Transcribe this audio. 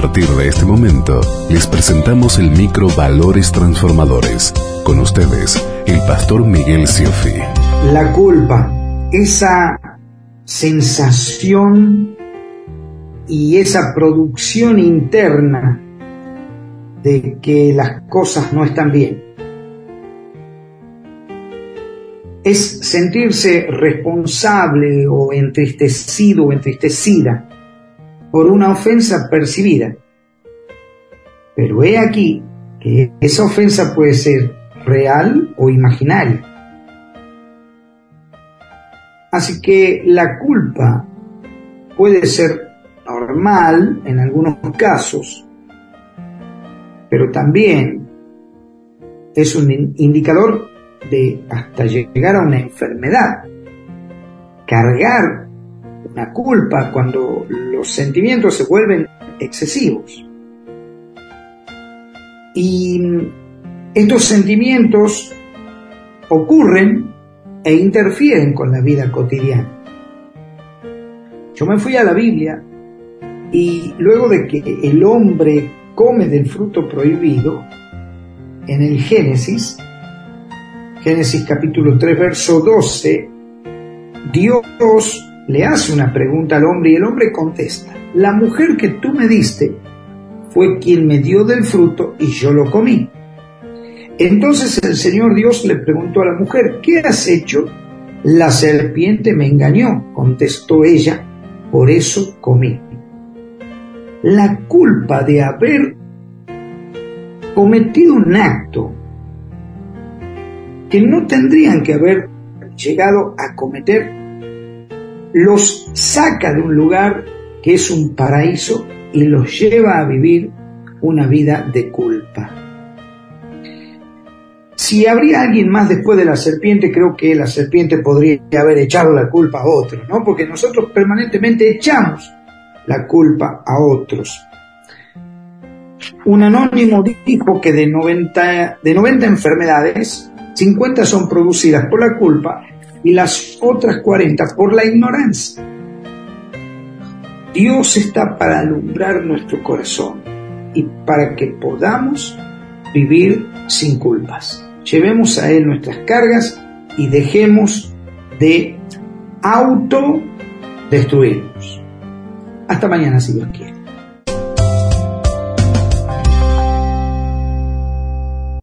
partir de este momento, les presentamos el micro Valores Transformadores. Con ustedes, el pastor Miguel Siofi. La culpa, esa sensación y esa producción interna de que las cosas no están bien. Es sentirse responsable o entristecido o entristecida por una ofensa percibida. Pero he aquí que esa ofensa puede ser real o imaginaria. Así que la culpa puede ser normal en algunos casos, pero también es un indicador de hasta llegar a una enfermedad. Cargar la culpa cuando los sentimientos se vuelven excesivos. Y estos sentimientos ocurren e interfieren con la vida cotidiana. Yo me fui a la Biblia y luego de que el hombre come del fruto prohibido, en el Génesis, Génesis capítulo 3, verso 12, Dios le hace una pregunta al hombre y el hombre contesta, la mujer que tú me diste fue quien me dio del fruto y yo lo comí. Entonces el Señor Dios le preguntó a la mujer, ¿qué has hecho? La serpiente me engañó, contestó ella, por eso comí. La culpa de haber cometido un acto que no tendrían que haber llegado a cometer los saca de un lugar que es un paraíso y los lleva a vivir una vida de culpa. Si habría alguien más después de la serpiente, creo que la serpiente podría haber echado la culpa a otro, ¿no? Porque nosotros permanentemente echamos la culpa a otros. Un anónimo dijo que de 90, de 90 enfermedades, 50 son producidas por la culpa y las otras 40 por la ignorancia. Dios está para alumbrar nuestro corazón y para que podamos vivir sin culpas. Llevemos a Él nuestras cargas y dejemos de autodestruirnos. Hasta mañana si Dios quiere.